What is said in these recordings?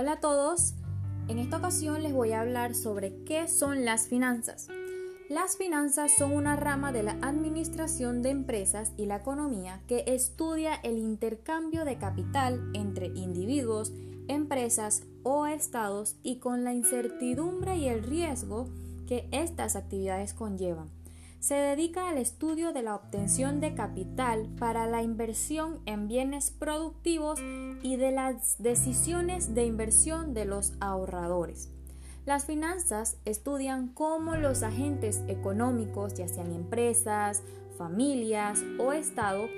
Hola a todos, en esta ocasión les voy a hablar sobre qué son las finanzas. Las finanzas son una rama de la administración de empresas y la economía que estudia el intercambio de capital entre individuos, empresas o estados y con la incertidumbre y el riesgo que estas actividades conllevan se dedica al estudio de la obtención de capital para la inversión en bienes productivos y de las decisiones de inversión de los ahorradores. Las finanzas estudian cómo los agentes económicos, ya sean empresas, familias o Estado,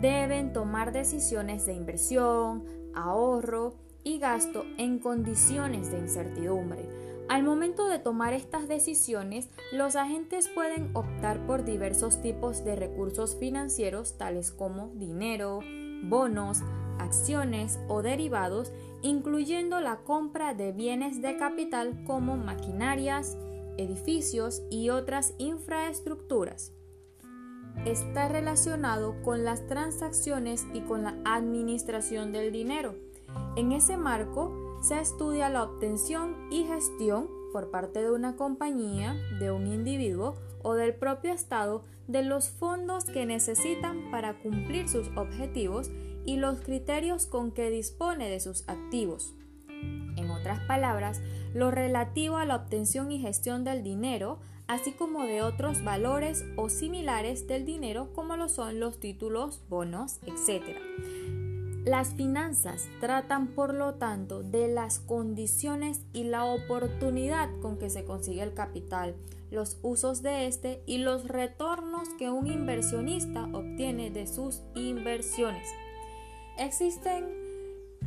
deben tomar decisiones de inversión, ahorro y gasto en condiciones de incertidumbre al momento de tomar estas decisiones, los agentes pueden optar por diversos tipos de recursos financieros tales como dinero, bonos, acciones o derivados, incluyendo la compra de bienes de capital como maquinarias, edificios y otras infraestructuras. Está relacionado con las transacciones y con la administración del dinero. En ese marco, se estudia la obtención y gestión por parte de una compañía, de un individuo o del propio Estado de los fondos que necesitan para cumplir sus objetivos y los criterios con que dispone de sus activos. En otras palabras, lo relativo a la obtención y gestión del dinero, así como de otros valores o similares del dinero como lo son los títulos, bonos, etc. Las finanzas tratan, por lo tanto, de las condiciones y la oportunidad con que se consigue el capital, los usos de este y los retornos que un inversionista obtiene de sus inversiones. Existen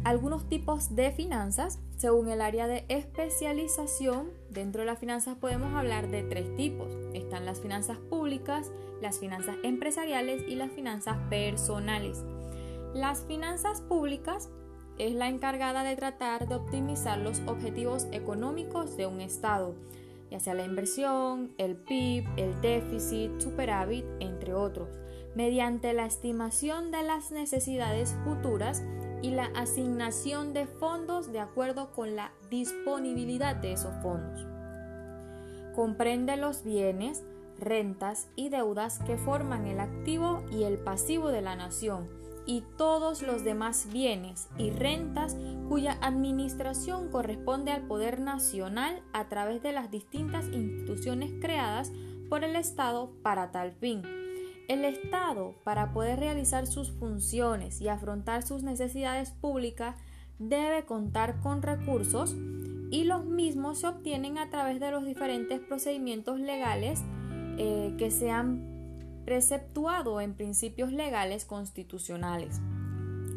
algunos tipos de finanzas. Según el área de especialización, dentro de las finanzas podemos hablar de tres tipos. Están las finanzas públicas, las finanzas empresariales y las finanzas personales. Las finanzas públicas es la encargada de tratar de optimizar los objetivos económicos de un Estado, ya sea la inversión, el PIB, el déficit, superávit, entre otros, mediante la estimación de las necesidades futuras y la asignación de fondos de acuerdo con la disponibilidad de esos fondos. Comprende los bienes, rentas y deudas que forman el activo y el pasivo de la nación y todos los demás bienes y rentas cuya administración corresponde al poder nacional a través de las distintas instituciones creadas por el Estado para tal fin. El Estado, para poder realizar sus funciones y afrontar sus necesidades públicas, debe contar con recursos y los mismos se obtienen a través de los diferentes procedimientos legales eh, que sean preceptuado en principios legales constitucionales.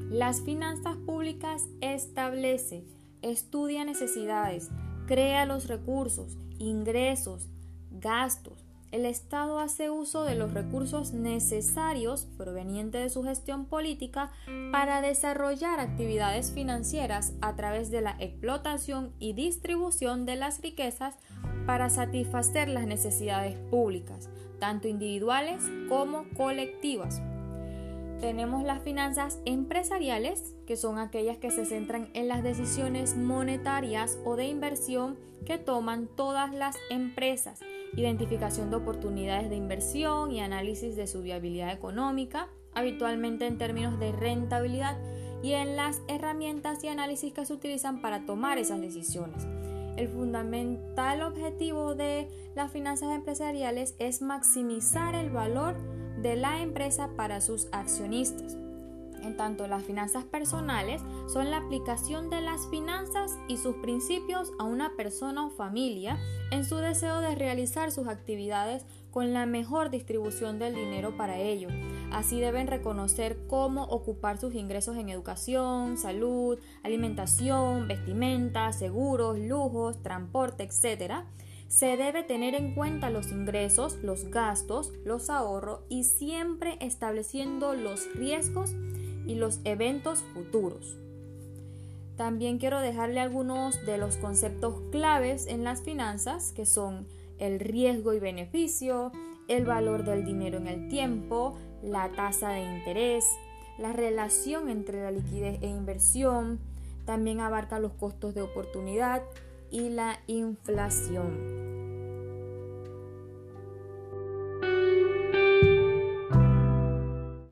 Las finanzas públicas establece, estudia necesidades, crea los recursos, ingresos, gastos. El Estado hace uso de los recursos necesarios provenientes de su gestión política para desarrollar actividades financieras a través de la explotación y distribución de las riquezas para satisfacer las necesidades públicas, tanto individuales como colectivas. Tenemos las finanzas empresariales, que son aquellas que se centran en las decisiones monetarias o de inversión que toman todas las empresas, identificación de oportunidades de inversión y análisis de su viabilidad económica, habitualmente en términos de rentabilidad, y en las herramientas y análisis que se utilizan para tomar esas decisiones. El fundamental objetivo de las finanzas empresariales es maximizar el valor de la empresa para sus accionistas. En tanto, las finanzas personales son la aplicación de las finanzas y sus principios a una persona o familia en su deseo de realizar sus actividades con la mejor distribución del dinero para ello. Así deben reconocer cómo ocupar sus ingresos en educación, salud, alimentación, vestimenta, seguros, lujos, transporte, etc. Se debe tener en cuenta los ingresos, los gastos, los ahorros y siempre estableciendo los riesgos y los eventos futuros. También quiero dejarle algunos de los conceptos claves en las finanzas, que son el riesgo y beneficio, el valor del dinero en el tiempo, la tasa de interés, la relación entre la liquidez e inversión, También abarca los costos de oportunidad y la inflación.